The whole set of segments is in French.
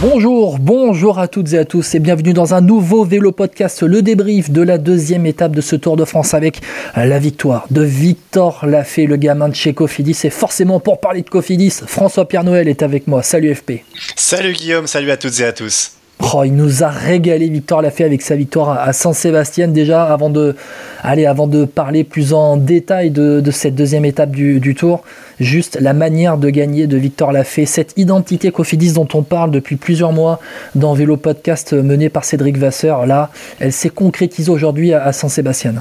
Bonjour, bonjour à toutes et à tous et bienvenue dans un nouveau vélo podcast, le débrief de la deuxième étape de ce Tour de France avec la victoire de Victor Lafay, le gamin de chez Cofidis. Et forcément pour parler de Cofidis, François-Pierre Noël est avec moi. Salut FP. Salut Guillaume, salut à toutes et à tous. Oh, il nous a régalé Victor Lafay avec sa victoire à Saint-Sébastien. Déjà avant de, allez, avant de parler plus en détail de, cette deuxième étape du, tour juste la manière de gagner de Victor Lafay cette identité Cofidis dont on parle depuis plusieurs mois dans Vélo Podcast mené par Cédric Vasseur là elle s'est concrétisée aujourd'hui à Saint-Sébastien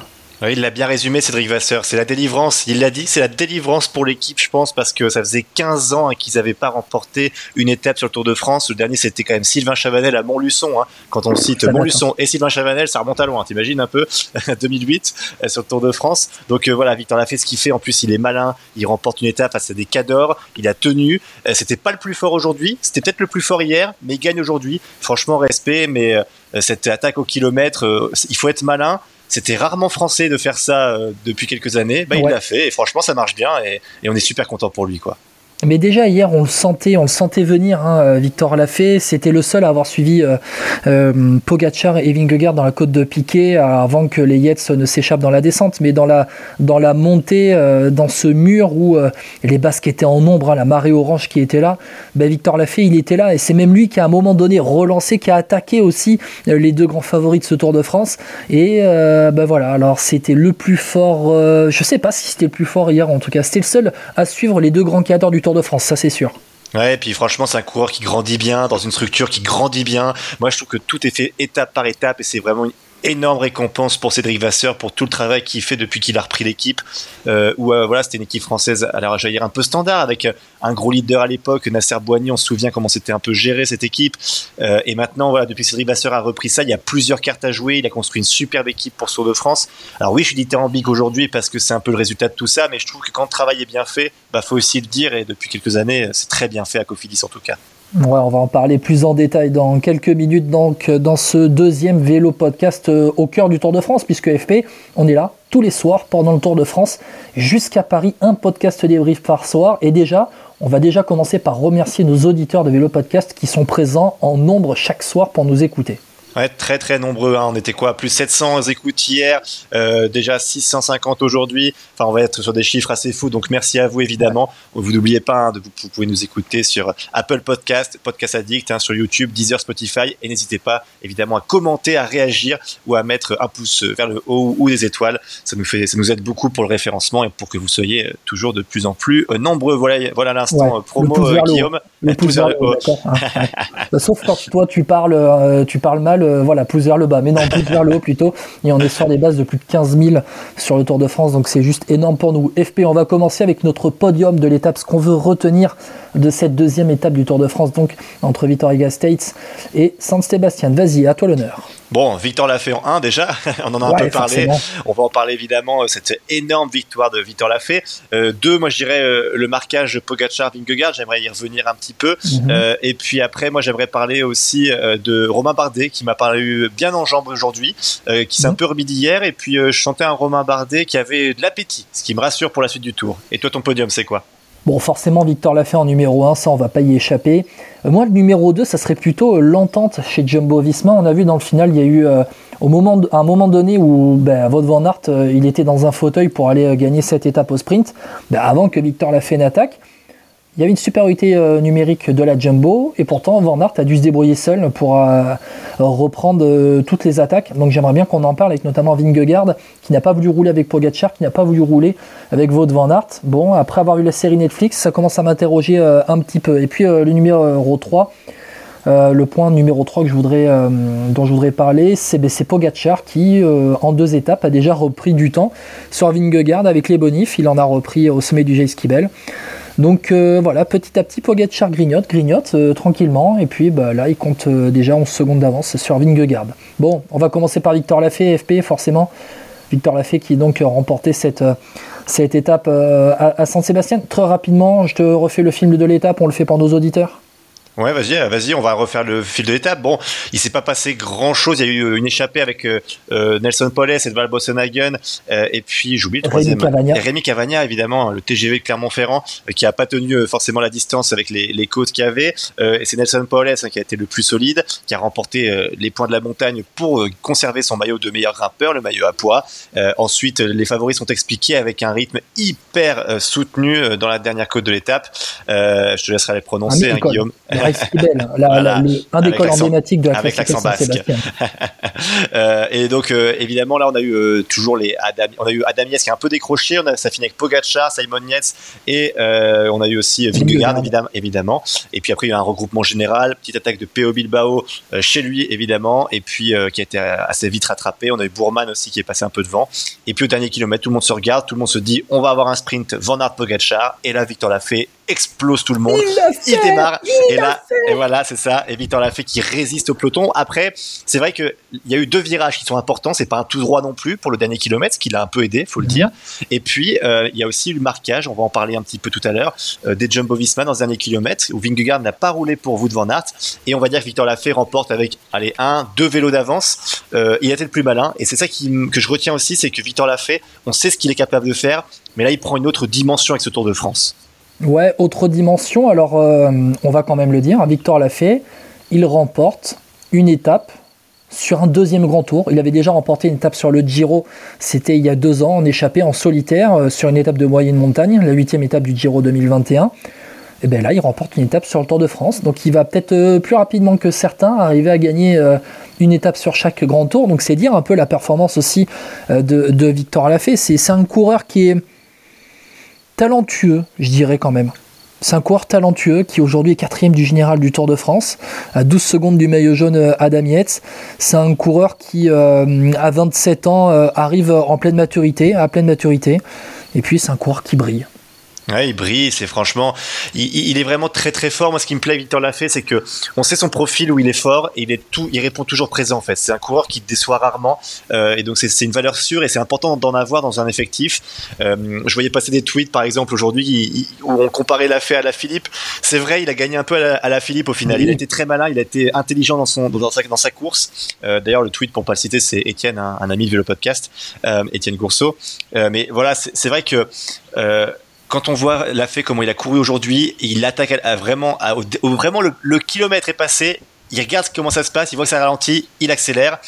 il l'a bien résumé, Cédric Vasseur. C'est la délivrance. Il l'a dit, c'est la délivrance pour l'équipe, je pense, parce que ça faisait 15 ans hein, qu'ils n'avaient pas remporté une étape sur le Tour de France. Le dernier, c'était quand même Sylvain Chavanel à Montluçon. Hein. Quand on cite Montluçon et Sylvain Chavanel, ça remonte à loin. T'imagines un peu 2008 euh, sur le Tour de France. Donc euh, voilà, Victor l'a fait ce qu'il fait. En plus, il est malin. Il remporte une étape face à des cadors. Il a tenu. Euh, c'était pas le plus fort aujourd'hui. C'était peut-être le plus fort hier, mais il gagne aujourd'hui. Franchement, respect. Mais cette attaque au kilomètre, il faut être malin. C'était rarement français de faire ça euh, depuis quelques années. Bah, il l'a fait et franchement, ça marche bien et, et on est super content pour lui, quoi. Mais déjà hier, on le sentait, on le sentait venir. Hein, euh, Victor Lafay, c'était le seul à avoir suivi euh, euh, Pogacar et Vingegaard dans la côte de Piquet avant que les Yates ne s'échappent dans la descente. Mais dans la dans la montée, dans ce mur où les Basques étaient en ombre, hein, la marée orange qui était là, ben Victor Lafay, il était là et c'est même lui qui à un moment donné relancé, qui a attaqué aussi les deux grands favoris de ce Tour de France. Et ben voilà, alors c'était le plus fort. je sais pas si c'était le plus fort hier, en tout cas, c'était le seul à suivre les deux grands cadres du Tour de France, ça c'est sûr. Ouais, et puis franchement, c'est un coureur qui grandit bien, dans une structure qui grandit bien. Moi, je trouve que tout est fait étape par étape et c'est vraiment énorme récompense pour Cédric Vasseur pour tout le travail qu'il fait depuis qu'il a repris l'équipe. Euh, où euh, voilà, c'était une équipe française à la rejaillir un peu standard avec euh, un gros leader à l'époque, Nasser Boigny. On se souvient comment c'était un peu géré cette équipe. Et maintenant, voilà, depuis que Cédric Vasseur a repris ça, il y a plusieurs cartes à jouer. Il a construit une superbe équipe pour Tour de France. Alors oui, je suis dithyrambique aujourd'hui parce que c'est un peu le résultat de tout ça, mais je trouve que quand le travail est bien fait, bah faut aussi le dire. Et depuis quelques années, c'est très bien fait à Cofidis en tout cas. On va en parler plus en détail dans quelques minutes donc dans ce deuxième vélo podcast euh, au cœur du Tour de France puisque FP, on est là tous les soirs pendant le Tour de France jusqu'à Paris, un podcast débrief par soir et déjà on va déjà commencer par remercier nos auditeurs de Vélo Podcast qui sont présents en nombre chaque soir pour nous écouter. Ouais, très très nombreux. Hein. On était quoi Plus 700 écoutes hier, euh, déjà 650 aujourd'hui. Enfin, on va être sur des chiffres assez fous. Donc merci à vous évidemment. Vous n'oubliez pas, hein, de, vous, pouvez nous écouter sur Apple Podcast, Podcast Addict, hein, sur YouTube, Deezer, Spotify. Et n'hésitez pas évidemment à commenter, à réagir ou à mettre un pouce vers le haut ou des étoiles. Ça nous fait, ça nous aide beaucoup pour le référencement et pour que vous soyez toujours de plus en plus nombreux. Voilà, voilà l'instant promo Guillaume. Le pouce vers le haut. Sauf quand toi tu parles, euh, tu parles mal euh, voilà, pousse vers le bas, mais non, pousse vers le haut plutôt. Et on est sur des bases de plus de 15 000 sur le Tour de France, donc c'est juste énorme pour nous. FP, on va commencer avec notre podium de l'étape, ce qu'on veut retenir de cette deuxième étape du Tour de France, donc entre Vitoria States et San Sébastien. Vas-y, à toi l'honneur. Bon, Victor l'a fait en 1 déjà, on en a un peu parlé. On va en parler évidemment, euh, cette énorme victoire de Victor Lafay. Euh, deux, moi je dirais euh, le marquage Pogacar-Vingegaard, j'aimerais y revenir un petit peu. Mhm. euh, et puis après, moi j'aimerais parler aussi euh, de Romain Bardet qui m'a paru bien en jambes aujourd'hui, qui s'est un mhm. peu remis d'hier. Et puis je sentais un Romain Bardet qui avait de l'appétit, ce qui me rassure pour la suite du tour. Et toi, ton podium, c'est quoi? Bon, forcément, Victor l'a fait en numéro 1, ça on va pas y échapper. Euh, moi, le numéro 2, ça serait plutôt euh, l'entente chez Jumbo Visma. On a vu dans le final, il y a eu euh, au moment, à un moment donné où ben, Wout van il était dans un fauteuil pour aller gagner cette étape au sprint, ben, avant que Victor l'a fait attaque il y avait une supériorité euh, numérique de la Jumbo et pourtant Van Aert a dû se débrouiller seul pour euh, reprendre euh, toutes les attaques. Donc j'aimerais bien qu'on en parle avec notamment Vingegaard qui n'a pas voulu rouler avec Pogacar, qui n'a pas voulu rouler avec Wout Van Aert. Bon, après avoir vu la série Netflix, ça commence à m'interroger un petit peu. Et puis le numéro 3, le point numéro 3 que je voudrais, dont je voudrais parler, c'est ben, qui, en deux étapes, a déjà repris du temps sur Vingegaard avec les bonifs. Il en a repris au sommet du Jay Skibel. Donc euh, voilà, petit à petit, Pogacar grignote, grignote euh, tranquillement, et puis bah, là, il compte euh, déjà 11 secondes d'avance sur Vingegaard. Bon, on va commencer par Victor Lafay, FP, forcément. Victor Lafay qui donc remporté cette, étape à, à San Sébastien. Très rapidement, je te refais le film de l'étape, on le fait pour nos auditeurs. Ouais, vas-y, euh, vas-y, on va refaire le fil de l'étape. Bon, il s'est pas passé grand-chose. Il y a eu euh, une échappée avec euh, Nelson Poles, Edvald Bossenhagen, et puis j'oublie le troisième. Rémi Cavagna. Rémi Cavagna, évidemment, le TGV Clermont-Ferrand, qui a pas tenu forcément la distance avec les, les côtes qu'il y avait. et c'est Nelson Poles hein, qui a été le plus solide, qui a remporté les points de la montagne pour conserver son maillot de meilleur grimpeur, le maillot à poids. ensuite, les favoris sont expliqués avec un rythme hyper soutenu dans la dernière côte de l'étape. je te laisserai les prononcer, hein, Guillaume. La, un des cols emblématiques de la avec l'accent basque. euh, et donc euh, évidemment là on a eu euh, toujours les Adam, on a eu Adam Yates qui a un peu décroché, on a ça finit avec Pogacar, Simon Yates et on a eu aussi Vingegaard. Évidemment, évidemment. Et puis après il y a eu un regroupement général, petite attaque de PO Bilbao chez lui évidemment. Et puis qui a été assez vite rattrapé. On a eu Bourman aussi qui est passé un peu devant. Et puis au dernier kilomètre tout le monde se regarde, tout le monde se dit on va avoir un sprint Van Aert Pogacar et là Victor l'a fait explose tout le monde. Il, démarre. et là, et voilà, c'est ça. Et Victor l'a fait qui résiste au peloton. Après, c'est vrai qu'il y a eu deux virages qui sont importants. C'est pas un tout droit non plus pour le dernier kilomètre, ce qui l'a un peu aidé, faut le dire. Et puis, euh, il y a aussi le marquage. On va en parler un petit peu tout à l'heure euh, des Jumbo Visma dans ce dernier kilomètre où Vingegaard n'a pas roulé pour Wout van Aert. Et on va dire que Victor Lafay remporte avec, allez, un, deux vélos d'avance. Euh, il a été le plus malin. Et c'est ça qui, que je retiens aussi, c'est que Victor Lafay, on sait ce qu'il est capable de faire. Mais là, il prend une autre dimension avec ce Tour de France. Ouais, autre dimension, alors euh, on va quand même le dire, Victor l'a il remporte une étape sur un deuxième grand tour. Il avait déjà remporté une étape sur le Giro, c'était il y a deux ans, en échappé en solitaire euh, sur une étape de moyenne montagne, la huitième étape du Giro 2021. Et bien là, il remporte une étape sur le Tour de France. Donc il va peut-être euh, plus rapidement que certains arriver à gagner une étape sur chaque grand tour. Donc c'est dire un peu la performance aussi de, de Victor Lafay. C'est un coureur qui est talentueux, je dirais quand même. C'est un coureur talentueux qui aujourd'hui est quatrième du général du Tour de France, à 12 secondes du maillot jaune euh, Adam Yates. C'est un coureur qui, euh, à 27 ans, euh, arrive en pleine maturité, à pleine maturité. Et puis c'est un coureur qui brille. Ouais, il brille, c'est franchement, il, est vraiment très très fort. Moi, ce qui me plaît, Victor Lafay, c'est que on sait son profil où il est fort et il est tout, il répond toujours présent en fait. C'est un coureur qui déçoit rarement euh, et donc c'est une valeur sûre et c'est important d'en avoir dans un effectif. Euh, je voyais passer des tweets par exemple aujourd'hui où on comparait Lafay à la Philippe. C'est vrai, il a gagné un peu à la, Philippe au final. Il a été très malin, il a été intelligent dans son dans sa, dans sa course. Euh, D'ailleurs, le tweet pour pas le citer, c'est Étienne, un, un, ami de Vélo Podcast, euh, Étienne Gourceau. Euh, mais voilà, c'est vrai que euh, quand on voit la fait comment il a couru aujourd'hui, il attaque à, vraiment, vraiment le, kilomètre est passé, il regarde comment ça se passe, il voit que ça ralentit, il accélère.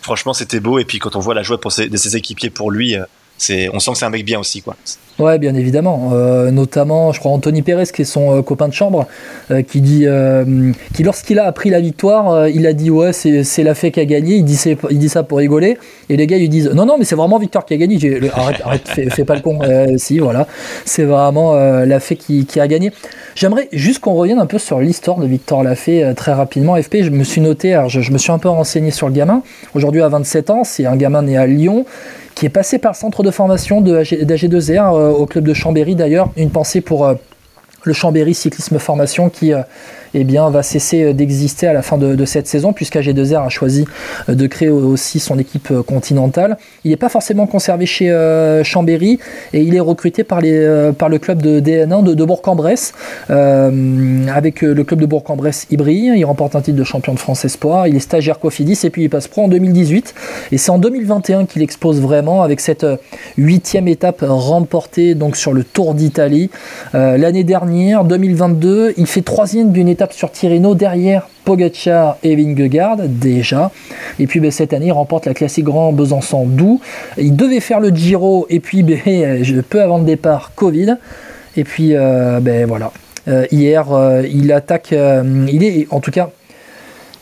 Franchement, c'était beau. Et puis quand on voit la joie de ses équipiers pour lui, euh, c'est, on sent que c'est un mec bien aussi, quoi. Ouais, bien évidemment. Euh, notamment, je crois Anthony Pérez, qui est son euh, copain de chambre, euh, qui dit, qui lorsqu'il a appris la victoire, il a dit ouais, c'est, la fée qui a gagné. Il dit, ça pour rigoler. Et les gars lui disent non, non, mais c'est vraiment Victor qui a gagné. arrête, arrête, fais, pas le con. si, voilà, c'est vraiment la fée qui, qui, a gagné. J'aimerais juste qu'on revienne un peu sur l'histoire de Victor Lafay très rapidement. FP, je me suis noté, je, je me suis un peu renseigné sur le gamin. Aujourd'hui, à 27 ans, c'est un gamin né à Lyon qui est passé par le centre de formation d'AG2R euh, au club de Chambéry d'ailleurs. Une pensée pour euh, le Chambéry Cyclisme Formation qui euh, eh bien, va cesser euh, d'exister à la fin de, cette saison, puisqu'AG2R a choisi euh, de créer aussi son équipe euh, continentale. Il n'est pas forcément conservé chez Chambéry et il est recruté par, le club de DN1 de, Bourg-en-Bresse. avec le club de Bourg-en-Bresse, il brille, il remporte un titre de champion de France Espoir, il est stagiaire Cofidis et puis il passe pro en 2018. Et c'est en 2021 qu'il expose vraiment avec cette huitième étape remportée donc sur le Tour d'Italie. L'année dernière, 2022, il fait troisième d'une étape sur Tirreno derrière Pogacar et Vingegaard déjà. Et puis ben, cette année, il remporte la classique Grand Besançon Doux. Il devait faire le Giro et puis ben, peu avant le départ, Covid. Et puis euh, ben voilà. Euh, hier, euh, il attaque. il est en tout cas.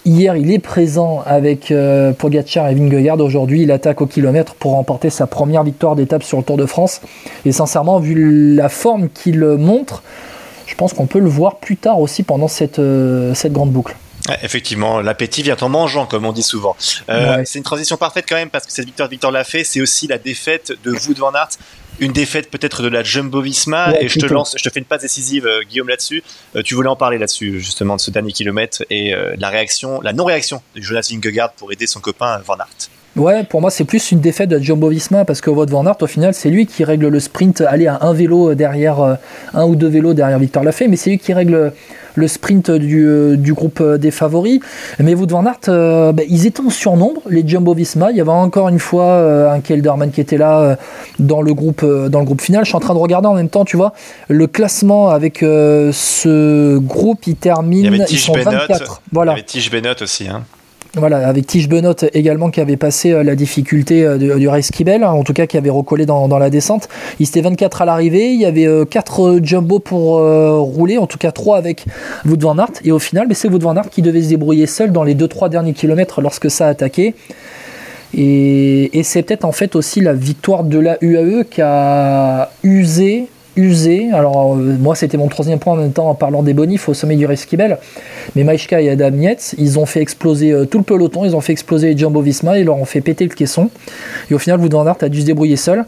Hier, il est présent avec Pogacar et Vingegaard. Aujourd'hui, il attaque au kilomètre pour remporter sa première victoire d'étape sur le Tour de France. Et sincèrement, vu la forme qu'il montre, je pense qu'on peut le voir plus tard aussi pendant cette, euh, cette grande boucle. Effectivement, l'appétit vient en mangeant, comme on dit souvent. Euh, c'est une transition parfaite quand même, parce que cette victoire de Victor Lafay, c'est aussi la défaite de Wood van Aert, une défaite peut-être de la Jumbo Visma. et je te lance, je te fais une passe décisive, euh, Guillaume, là-dessus. tu voulais en parler là-dessus, justement, de ce dernier kilomètre et la réaction, la non-réaction de Jonas Vingegaard pour aider son copain Van Aert. Ouais, pour moi, c'est plus une défaite de Jumbo Visma parce que Wout Van Aert, au final, c'est lui qui règle le sprint, aller à un vélo derrière, euh, un ou deux vélos derrière Victor Lafay, mais c'est lui qui règle le sprint du, euh, du groupe euh, des favoris. Mais Wout Van Aert, bah, ils étaient en surnombre, les Jumbo Visma. Il y avait encore une fois un Kelderman qui était là dans, le groupe, dans le groupe final. Je suis en train de regarder en même temps, tu vois, le classement avec ce groupe, il termine. Il y avait Tige Bennett, voilà. Il y avait Tige Bennett aussi. Hein. Voilà, avec Tige Benot également qui avait passé euh, la difficulté euh, du race Kibel, hein, en tout cas qui avait recollé dans, la descente. Il était 24 à l'arrivée, il y avait 4 euh, jumbo pour rouler, en tout cas 3 avec Wout van Aert, et au final c'est Wout van qui devait se débrouiller seul dans les 2-3 derniers kilomètres lorsque ça a attaqué. Et, et c'est peut-être en fait aussi la victoire de la UAE qui a usé usé. Alors, euh, moi, c'était mon troisième point en même temps en parlant des bonifs au sommet du Reskibel. Mais Maïchka et Adam Nietz, ils ont fait exploser euh, tout le peloton, ils ont fait exploser Jumbo Visma, ils leur ont fait péter le caisson. Et au final, Wout van Aert a dû se débrouiller seul.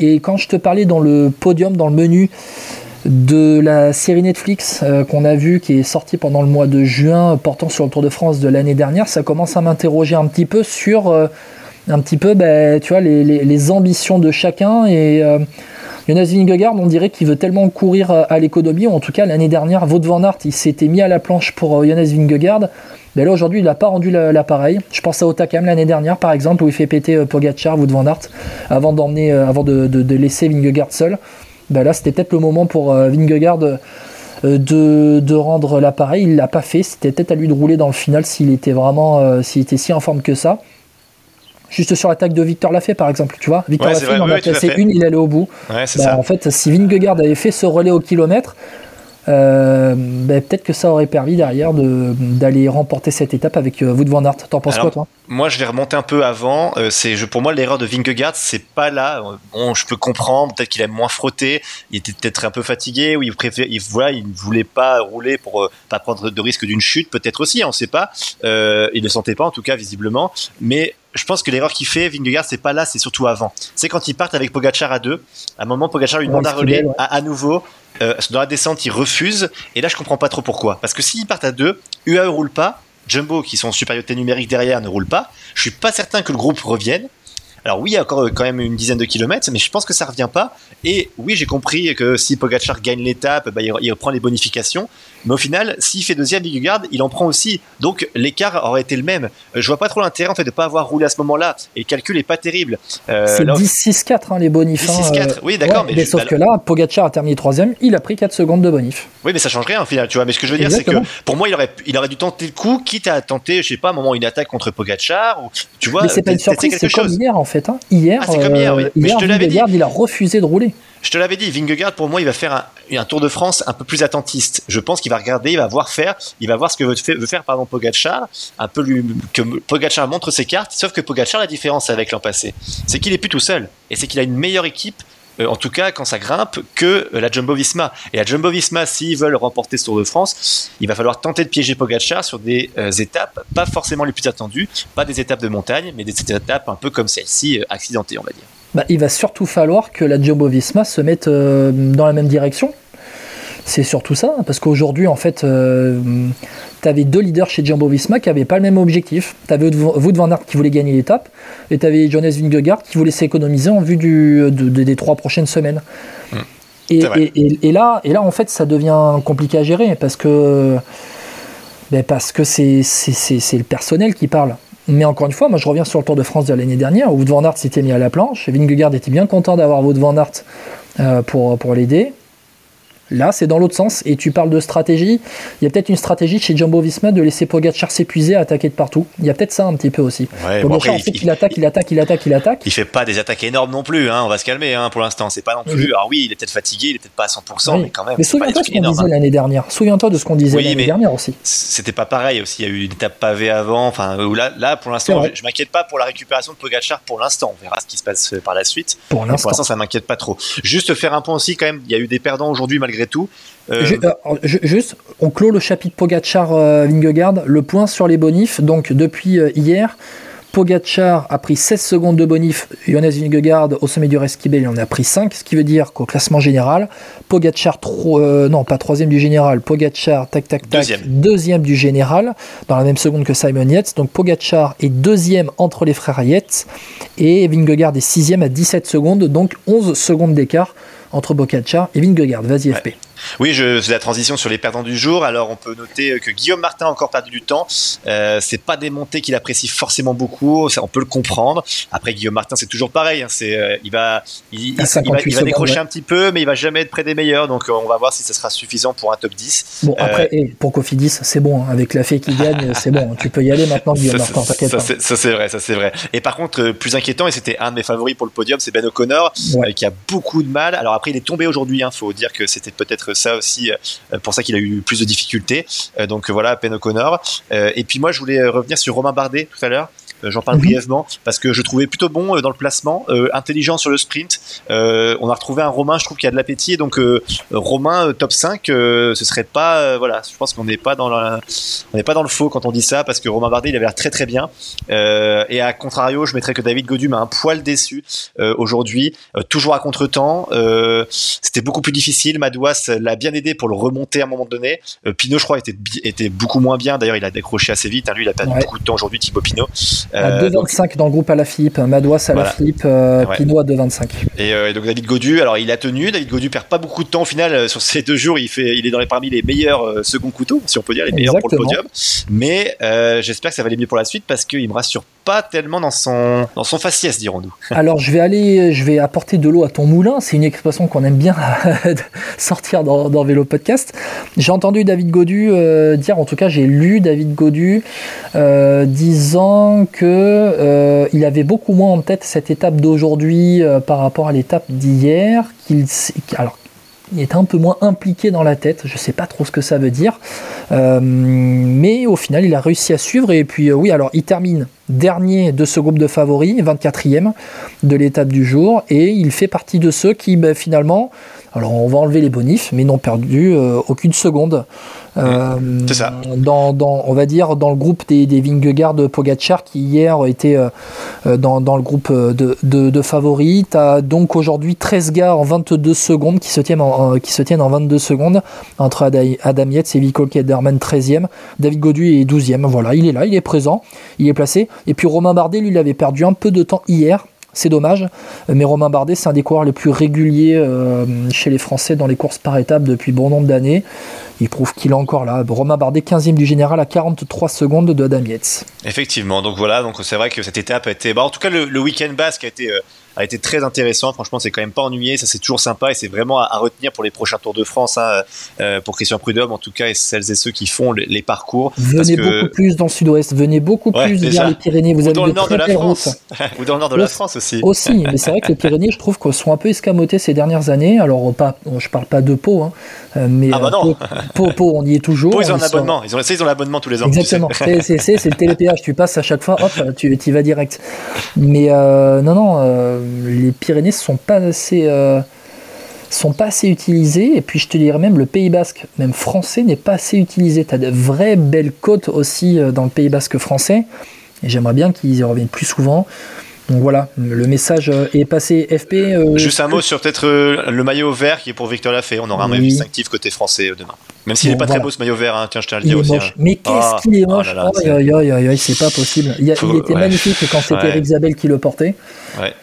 Et quand je te parlais dans le podium, dans le menu de la série Netflix euh, qu'on a vue, qui est sortie pendant le mois de juin, portant sur le Tour de France de l'année dernière, ça commence à m'interroger un petit peu sur un petit peu, ben, tu vois, les, ambitions de chacun et Jonas Vingegaard, on dirait qu'il veut tellement courir à l'économie, en tout cas l'année dernière, Wout van Aert, il s'était mis à la planche pour euh, Jonas Vingegaard. Mais là aujourd'hui, il n'a pas rendu l'appareil. Je pense à Otakam l'année dernière, par exemple, où il fait péter euh, Pogacar, Wout van Aert, avant euh, de, laisser Vingegaard seul. Ben là, c'était peut-être le moment pour Vingegaard de, rendre l'appareil. Il l'a pas fait. C'était peut-être à lui de rouler dans le final s'il était vraiment, s'il était si en forme que ça juste sur l'attaque de Victor Lafay par exemple, tu vois. Victor Lafay, il en a placé une, il allait au bout. Bah, en fait, si Vingegaard avait fait ce relais au kilomètre, euh, bah, peut-être que ça aurait permis derrière d'aller remporter cette étape avec euh, Wout van Aert. T'en penses quoi toi? Moi je vais remonter un peu avant. Euh, c'est pour moi l'erreur de Vingegaard, c'est pas là. Bon, je peux comprendre, peut-être qu'il a moins frotté, il était peut-être un peu fatigué, ou il préfère, il, voilà, il ne voulait pas rouler pour pas prendre de risque d'une chute, peut-être aussi, on ne sait pas. il ne sentait pas en tout cas visiblement, mais je pense que l'erreur qu'il fait, Vingegaard, c'est pas là, c'est surtout avant. C'est quand ils partent avec Pogachar à deux. À un moment, Pogachar lui demande un relais à, nouveau. Euh, dans la descente, il refuse. Et là, je comprends pas trop pourquoi. Parce que s'ils partent à deux, UAE roule pas. Jumbo, qui sont en supériorité numérique derrière, ne roule pas. Je suis pas certain que le groupe revienne. Alors oui, il y a encore euh, quand même une dizaine de kilomètres, mais je pense que ça revient pas. Et oui, j'ai compris que si Pogacar gagne l'étape, bah, il reprend les bonifications. Mais au final, s'il fait deuxième Vingegaard, il en prend aussi. Donc l'écart aurait été le même. Euh, je vois pas trop l'intérêt en fait de pas avoir roulé à ce moment-là. Et le calcul est pas terrible. Euh, c'est 10-6-4 hein, les bonifs. 10-6-4, hein, oui d'accord. mais, sauf que là, Pogacar a terminé troisième, il a pris 4 secondes de bonif. Oui, mais ça change rien au final, tu vois. Mais ce que je veux dire, c'est que pour moi, il aurait, il aurait dû tenter le coup, quitte à tenter, je sais pas, un moment une attaque contre Pogacar ou tu vois. Mais c'est pas une surprise, c'est comme hier en fait. Hein. Hier, ah, comme hier, oui. mais je te l'avais dit. il a refusé de rouler. Je te l'avais dit, Vingegaard, pour moi, il va faire un, Tour de France un peu plus attentiste. Je pense qu'il va regarder, il va voir faire, il va voir ce que veut, faire, pardon, Pogacar, un peu lui, que Pogacar montre ses cartes, sauf que Pogacar, la différence avec l'an passé, c'est qu'il est plus tout seul, et c'est qu'il a une meilleure équipe, euh, en tout cas quand ça grimpe, que euh, la Jumbo-Visma. Et la Jumbo-Visma, s'ils veulent remporter ce Tour de France, il va falloir tenter de piéger Pogacar sur des euh, étapes, pas forcément les plus attendues, pas des étapes de montagne, mais des étapes un peu comme celle-ci, accidentées, on va dire bah, il va surtout falloir que la Jumbo Visma se mette euh, dans la même direction. C'est surtout ça, parce qu'aujourd'hui, en fait, euh, tu avais deux leaders chez Jumbo Visma qui n'avaient pas le même objectif. Tu avais Wout van Aert qui voulait gagner l'étape, et tu avais Jonas Vingegaard qui voulait s'économiser en vue du, des trois prochaines semaines. Mmh. Et, là, et là, en fait, ça devient compliqué à gérer, parce que ben, parce que c'est le personnel qui parle. Mais encore une fois, moi je reviens sur le Tour de France de l'année dernière où Wout van Aert s'était mis à la planche. Vingegaard était bien content d'avoir Wout van Aert euh, pour l'aider. Là, c'est dans l'autre sens. Et tu parles de stratégie. Il y a peut-être une stratégie chez Jumbo Visma de laisser Pogacar s'épuiser, attaquer de partout. Il y a peut-être ça un petit peu aussi. Ouais, Pogacar, il, attaque, il attaque, il attaque, il attaque. Il fait pas des attaques énormes non plus. Hein, on va se calmer hein, pour l'instant. C'est pas non plus. Alors oui, il est peut-être fatigué, il est peut-être pas à 100%, mais quand même. Mais souviens-toi de ce qu'on disait hein. l'année dernière. Souviens-toi de ce qu'on disait l'année dernière aussi. C'était pas pareil aussi. Il y a eu une étape pavée avant. Enfin, là, là, pour l'instant, je, m'inquiète pas pour la récupération de Pogacar pour l'instant. On verra ce qui se passe par la suite. Pour l'instant, ça m'inquiète pas trop. Juste faire un point aussi quand même. Il y a eu des perdants aujourd'hui malgré tout. Euh, euh, juste, on clôt le chapitre Pogachar-Vingegaard, le point sur les bonifs. Donc, depuis euh, hier, Pogachar a pris 16 secondes de bonif, Jonas Vingegaard au sommet du Resquibel il en a pris 5, ce qui veut dire qu'au classement général, Pogachar, euh, non pas troisième du général, Pogachar, tac tac tac, deuxième. du général, dans la même seconde que Simon Yates, donc Pogachar est deuxième entre les frères Yates, et Vingegaard est sixième à 17 secondes, donc 11 secondes d'écart entre Pogachar et Vingegaard. Vas-y FP. Oui, je fais la transition sur les perdants du jour. Alors, on peut noter que Guillaume Martin a encore perdu du temps. Euh, c'est pas des montées qu'il apprécie forcément beaucoup. Ça, on peut le comprendre. Après, Guillaume Martin, c'est toujours pareil. Hein. c'est, euh, il va, il, va, décrocher un petit peu, mais il va jamais être près des meilleurs. Donc, euh, on va voir si ça sera suffisant pour un top 10. Bon, après, et pour Cofidis, c'est bon. Hein. avec la fée qui gagne, c'est bon. Tu peux y aller maintenant, Guillaume Martin. Ça, ça c'est vrai, ça c'est vrai. Et par contre, plus inquiétant, et c'était un de mes favoris pour le podium, c'est Ben O'Connor, qui a beaucoup de mal. Alors après, il est tombé aujourd'hui. Il hein. faut dire que c'était peut-être ça aussi euh, pour ça qu'il a eu plus de difficultés. Euh, donc voilà, peine O'Connor. Euh, et puis moi, je voulais revenir sur Romain Bardet tout à l'heure. J'en parle mhm. brièvement parce que je trouvais plutôt bon dans le placement, euh, intelligent sur le sprint. on a retrouvé un Romain, je trouve qu'il a de l'appétit. Donc Romain top 5, ce serait pas voilà, je pense qu'on n'est pas dans on n'est pas dans le faux quand on dit ça parce que Romain Bardet il avait l'air très très bien. et à contrario, je mettrais que David Godu m'a un poil déçu aujourd'hui, toujours à contretemps. C'était beaucoup plus difficile. Madouas l'a bien aidé pour le remonter à un moment donné. Pinot, je crois, était était beaucoup moins bien. D'ailleurs, il a décroché assez vite. Hein. Lui, il a perdu beaucoup de temps aujourd'hui, Thibaut Pinot. À 2,25 euh, dans le groupe à la Philippe, Madouas à la Philippe, euh, Pinot à 2,25. Euh, et, donc David Godu, alors il a tenu. David Godu perd pas beaucoup de temps au final sur ces deux jours. Il fait, il est dans les parmi les meilleurs second couteaux, si on peut dire, les meilleurs pour le podium. Mais j'espère que ça va aller mieux pour la suite parce qu'il me rassure pas tellement dans son dans son faciès, dirons-nous. Alors je vais aller, je vais apporter de l'eau à ton moulin. C'est une expression qu'on aime bien sortir dans, dans, Vélo Podcast. J'ai entendu David Godu dire, en tout cas j'ai lu David Godu disant que euh, il avait beaucoup moins en tête cette étape d'aujourd'hui euh, par rapport à l'étape d'hier. Qu'il, alors, il est un peu moins impliqué dans la tête, je sais pas trop ce que ça veut dire, euh, mais au final il a réussi à suivre et puis oui alors il termine dernier de ce groupe de favoris, 24e de l'étape du jour et il fait partie de ceux qui ben, finalement alors on va enlever les bonifs, mais n'ont perdu euh, aucune seconde. Euh, c'est ça. Dans, on va dire dans le groupe des, des Vingegaard Pogacar qui hier était euh, dans, le groupe de, favoris. Tu as donc aujourd'hui 13 gars en 22 secondes qui se tiennent en, qui se tiennent en 22 secondes entre Adam Yates et Vico Kederman 13e. David Godu est 12e. Voilà, il est là, il est présent, il est placé. Et puis Romain Bardet, lui, il avait perdu un peu de temps hier c'est dommage, mais Romain Bardet, c'est un des coureurs les plus réguliers euh, chez les Français dans les courses par étapes depuis bon nombre d'années. Il prouve qu'il est encore là. Romain Bardet, 15e du général à 43 secondes de Adam. Effectivement, donc voilà, donc c'est vrai que cette étape a été. Bah, en tout cas, le, week-end basque a été. Euh, a été très intéressant. Franchement, c'est quand même pas ennuyé. Ça, c'est toujours sympa et c'est vraiment à, retenir pour les prochains Tours de France, hein, euh, pour Christian Prudhomme, en tout cas, et celles et ceux qui font les, parcours. Venez beaucoup plus dans le sud-ouest, venez beaucoup plus vers les Pyrénées. Vous Ou avez dans le nord de la France. Ou dans le nord de la France aussi. Aussi, mais c'est vrai que les Pyrénées, je trouve qu'elles sont un peu escamotées ces dernières années. Alors, pas, je parle pas de Pau, hein, mais ah bah non. Pau, on y est toujours. Ils ont un abonnement. Ils ont, ils ont l'abonnement tous les ans. Exactement. c'est le télépéage. Tu passes à chaque fois, hop, tu y vas direct. Mais euh, non, non, les Pyrénées ne sont pas assez euh, sont pas assez utilisés et puis je te dirais même le Pays Basque même français n'est pas assez utilisé tu as de vraies belles côtes aussi euh, dans le Pays Basque français et j'aimerais bien qu'ils y reviennent plus souvent donc voilà, le message euh, est passé FP. Juste un mot sur peut-être le maillot vert qui est pour Victor Lafay. On aura un maillot distinctif côté français demain. Même s'il n'est pas très beau ce maillot vert, hein. tiens, je tiens à le dire aussi. Hein. Mais qu'est-ce ah, qu'il est moche oh c'est pas possible. Il, était magnifique quand c'était Eric Zabel qui le portait. Ouais.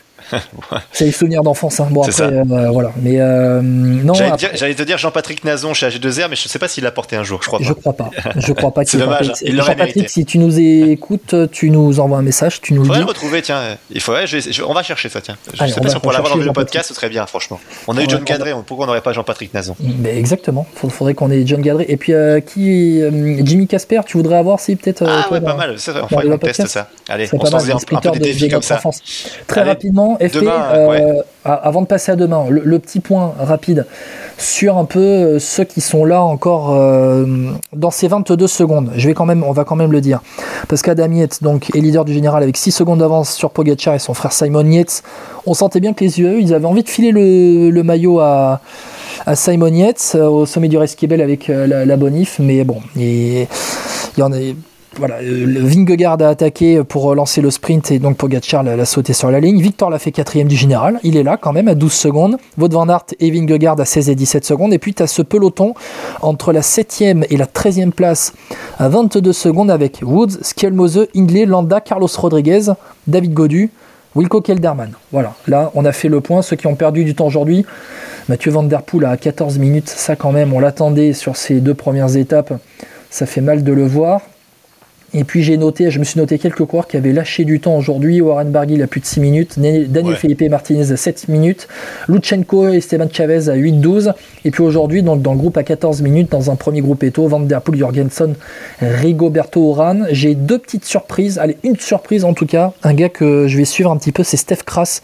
C'est des souvenirs d'enfance. Hein. Bon, après, euh, voilà. Mais euh, non. J'allais te dire Jean-Patrick Nazon chez AG2R, mais je ne sais pas s'il l'a porté un jour. Je crois pas. Je crois pas. Je crois pas. c'est dommage. Jean-Patrick, si tu nous écoutes, tu nous envoies un message, tu nous le dis. retrouver. Tiens, il faudrait. on va chercher ça. Tiens. Je sais pas si on pourrait l'avoir dans le podcast, ce serait bien, franchement. On a eu John Gadré. Pourquoi on n'aurait pas Jean-Patrick Nazon? Mais exactement. Il faudrait qu'on ait John Gadré. Et puis euh, qui, Jimmy Casper, tu voudrais avoir si peut-être. Ah ouais, pas mal. On fera un test ça. Allez, on se peu des défis comme ça. Très rapidement, FP. Euh, avant de passer à demain, le, petit point rapide sur un peu euh, ceux qui sont là encore euh, dans ces 22 secondes. Je vais quand même, on va quand même le dire. Parce qu'Adam Yates donc, est leader du général avec 6 secondes d'avance sur Pogacar et son frère Simon Yates. On sentait bien que les yeux, ils avaient envie de filer le, maillot à, Simon Yates au sommet du Resquibel avec la, bonif. Mais bon, il y en a voilà, le Vingegaard a attaqué pour lancer le sprint et donc Pogacar l'a sauté sur la ligne. Victor l'a fait quatrième du général. Il est là quand même à 12 secondes. Wout van Aert et Vingegaard à 16 et 17 secondes. Et puis tu as ce peloton entre la 7e et la 13e place à 22 secondes avec Woods, Skjelmose, Hindley, Landa, Carlos Rodriguez, David Godu, Wilco Kelderman. Voilà, là on a fait le point. Ceux qui ont perdu du temps aujourd'hui, Mathieu Van Der Poel à 14 minutes, ça quand même, on l'attendait sur ces deux premières étapes. Ça fait mal de le voir. Et puis j'ai noté, je me suis noté quelques coureurs qui avaient lâché du temps aujourd'hui. Warren Barguil a plus de 6 minutes, Daniel Felipe Martinez à 7 minutes, Luchenko et Esteban Chavez à 8-12. Et puis aujourd'hui, dans, dans, le groupe à 14 minutes, dans un premier groupe Eto, Van Der Poel, Jorgensen, Rigoberto Oran. J'ai deux petites surprises, allez, une surprise en tout cas. Un gars que je vais suivre un petit peu, c'est Steph Kras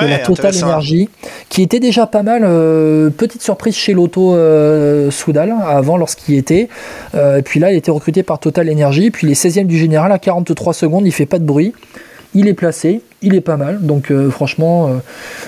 de la Total Energy, qui était déjà pas mal. Euh, petite surprise chez l'Auto euh, Soudal avant lorsqu'il était. Euh, et puis là, il était recruté par Total Energy. Puis les 16e du général à 43 secondes, il fait pas de bruit. Il est placé, il est pas mal, donc euh, franchement, euh,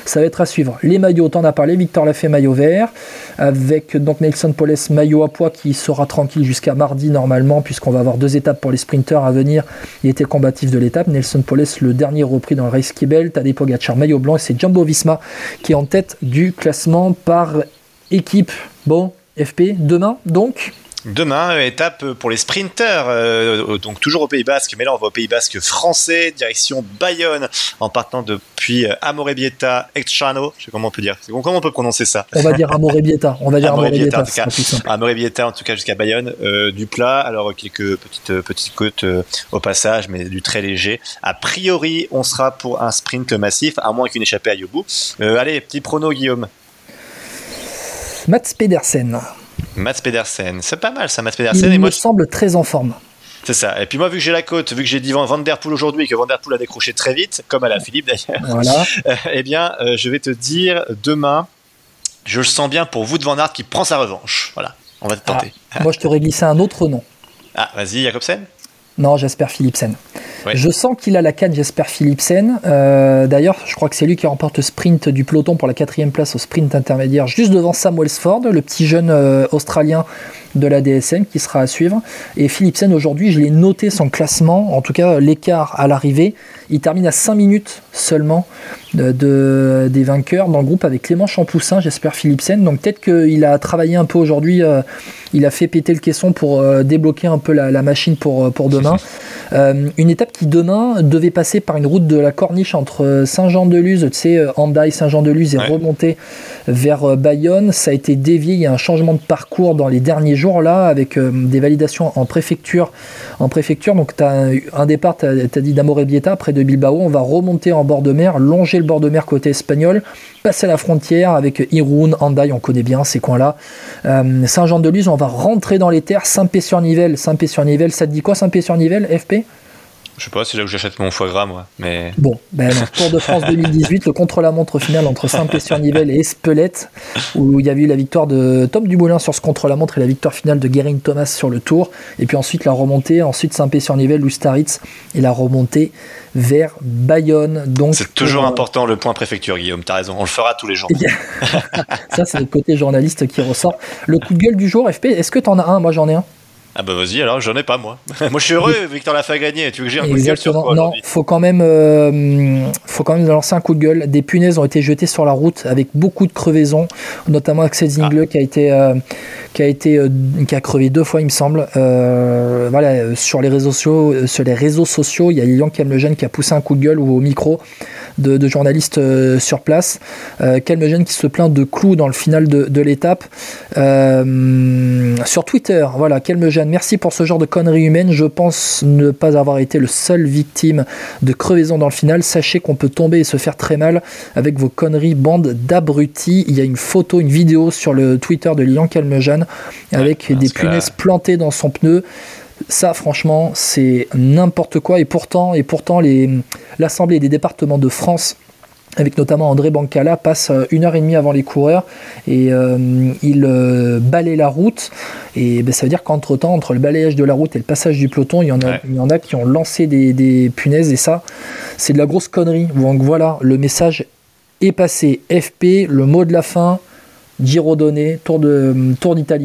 ça va être à suivre. Les maillots, t'en as parlé, Victor l'a fait maillot vert, avec donc Nelson Poles maillot à poids qui sera tranquille jusqu'à mardi normalement, puisqu'on va avoir deux étapes pour les sprinteurs à venir. Il était combatif de l'étape. Nelson Poles, le dernier repris dans le Race Kibel, Tadej Pogacar maillot blanc, et c'est Jumbo Visma qui est en tête du classement par équipe. Bon, FP, demain donc Demain, étape pour les sprinters, euh, donc toujours au Pays Basque, mais là on va au Pays Basque français, direction Bayonne, en partant depuis Amorebieta, Extrano, je sais comment on peut dire, comment on peut prononcer ça? On va dire Amorebieta, on va dire Amorebieta, en tout cas, Amorebieta en tout cas jusqu'à Bayonne, euh, du plat, alors quelques petites petites côtes euh, au passage, mais du très léger. A priori, on sera pour un sprint massif, à moins qu'une échappée à Yobu. allez, petit prono Guillaume. Mats Pedersen. Mats Pedersen, c'est pas mal ça, Mats Pedersen. Il me semble très en forme. C'est ça. Et puis moi, vu que j'ai la côte, vu que j'ai dit Van Der Poel aujourd'hui et que Van Der Poel a décroché très vite, comme à la Philippe d'ailleurs, voilà. eh bien, euh, je vais te dire demain, je le sens bien pour vous de Van Aert qui prend sa revanche. Voilà, on va te tenter. Ah, moi, je t'aurais glissé un autre nom. Ah, vas-y, Jacobsen non, j'espère Philipsen. Je sens qu'il a la canne, j'espère Philipsen. Euh, D'ailleurs, je crois que c'est lui qui remporte le sprint du peloton pour la quatrième place au sprint intermédiaire, juste devant Sam Wellsford, le petit jeune euh, australien de la DSM qui sera à suivre. Et Philipsen, aujourd'hui, je l'ai noté son classement, en tout cas l'écart à l'arrivée. Il termine à 5 minutes seulement de, des vainqueurs dans le groupe avec Clément Champoussin, j'espère Philipsen. Donc peut-être qu'il a travaillé un peu aujourd'hui, euh, il a fait péter le caisson pour euh, débloquer un peu la, la machine pour, pour demain. Euh, une étape qui demain devait passer par une route de la Corniche entre Saint-Jean-de-Luz, tu sais, Andaille, Saint-Jean-de-Luz et remonter vers Bayonne. Ça a été dévié, il y a un changement de parcours dans les derniers jours là avec des validations en préfecture. En préfecture, donc tu as un départ, tu as, dit d'Amorebieta près de Bilbao, on va remonter en bord de mer, longer le bord de mer côté espagnol, passer la frontière avec Irun, Andaille, on connaît bien ces coins-là. Saint-Jean-de-Luz, on va rentrer dans les terres, Saint-Pé-sur-Nivelle, Saint-Pé-sur-Nivelle, ça te dit quoi Saint-Pé-sur-Nivelle, FP je sais pas, c'est là où j'achète mon foie gras, moi. Mais... Bon, ben Tour de France 2018, le contre-la-montre final entre Saint-Pé-sur-Nivelle et Espelette, où il y a eu la victoire de Tom Dumoulin sur ce contre-la-montre et la victoire finale de Guérin Thomas sur le Tour. Et puis ensuite la remontée, ensuite Saint-Pé-sur-Nivelle, Lustaritz, et la remontée vers Bayonne. Donc c'est toujours important le point préfecture, Guillaume. T'as raison, on le fera tous les jours. Ça, c'est le côté journaliste qui ressort. Le coup de gueule du jour, FP, est-ce que t'en as un? Moi, j'en ai un. Ah bah vas-y, alors j'en ai pas moi. moi je suis heureux, Victor l'a fait gagner. Tu veux que j'ai un coup de gueule sur quoi Non, faut quand même, euh, faut quand même lancer un coup de gueule. Des punaises ont été jetées sur la route avec beaucoup de crevaisons, notamment Axel Zingle ah. qui a été, euh, qui a été, euh, qui a crevé deux fois il me semble. voilà, sur les réseaux sociaux, sur les réseaux sociaux, il y a Lilian Kelmegen qui a poussé un coup de gueule ou au micro de, journalistes sur place. Kelmegen qui se plaint de clous dans le final de, de l'étape. sur Twitter, voilà, Kelmegen merci pour ce genre de conneries humaines. Je pense ne pas avoir été le seul victime de crevaison dans le final. Sachez qu'on peut tomber et se faire très mal avec vos conneries, bande d'abrutis. Il y a une photo, une vidéo sur le Twitter de Lilian Calmejean avec des punaises plantées dans son pneu. Ça, franchement, c'est n'importe quoi. Et pourtant, et pourtant l'Assemblée des départements de France avec notamment André Bancala, passe euh, une heure et demie avant les coureurs et euh, il euh, balaye la route. Et ben, ça veut dire qu'entre-temps, entre le balayage de la route et le passage du peloton, il y en a, il y en a qui ont lancé des, punaises et ça, c'est de la grosse connerie. Donc voilà, le message est passé. FP, le mot de la fin, Giro donné, Tour d'Italie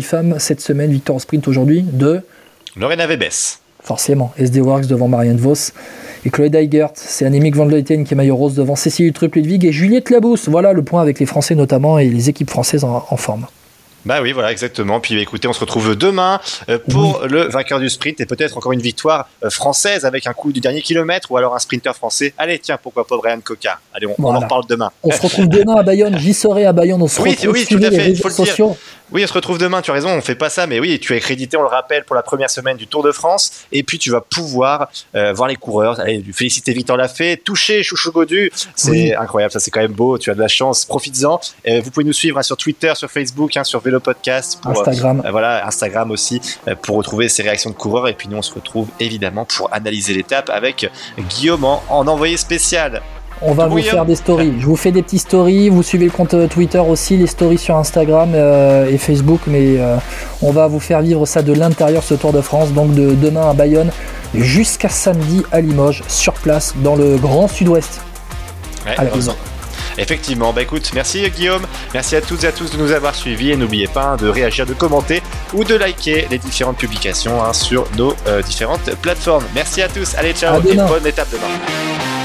Tour Femme cette semaine, victoire au sprint aujourd'hui de Lorena Vebes. Forcément. SD Works devant Marianne Vos. Et Chloé Eigert, c'est Annemiek van Vleuten qui est maillot rose devant Cécile Trupp-Ludwig et Juliette Labousse. Voilà le point avec les Français notamment et les équipes françaises en, forme. Bah oui, voilà, exactement. Puis écoutez, on se retrouve demain euh, pour le vainqueur du sprint et peut-être encore une victoire euh, française avec un coup du dernier kilomètre ou alors un sprinter français. Allez, tiens, pourquoi pas Brian Coca Allez, on, en reparle demain. On se retrouve demain à Bayonne. J'y serai à Bayonne. On se oui, retrouve oui, fait. Les réseaux oui, on se retrouve demain, tu as raison, on fait pas ça, mais oui, tu es crédité, on le rappelle, pour la première semaine du Tour de France, et puis tu vas pouvoir euh, voir les coureurs, allez, féliciter Victor Lafay, toucher Chouchou Godu, c'est incroyable, ça c'est quand même beau, tu as de la chance, profites-en. vous pouvez nous suivre hein, sur Twitter, sur Facebook, hein, sur Vélo Podcast, pour, Instagram, euh, voilà, Instagram aussi, euh, pour retrouver ces réactions de coureurs, et puis nous on se retrouve évidemment pour analyser l'étape avec Guillaume en envoyé spécial. On va vous faire des stories. Je vous fais des petits stories. Vous suivez le compte euh, Twitter aussi, les stories sur Instagram euh, et Facebook. Mais euh, on va vous faire vivre ça de l'intérieur, ce Tour de France. Donc de demain à Bayonne jusqu'à samedi à Limoges, sur place, dans le grand sud-ouest. Ouais, Effectivement, bah écoute, merci Guillaume, merci à toutes et à tous de nous avoir suivis et n'oubliez pas hein, de réagir, de commenter ou de liker les différentes publications hein, sur nos différentes plateformes. Merci à tous, allez ciao et bonne étape demain.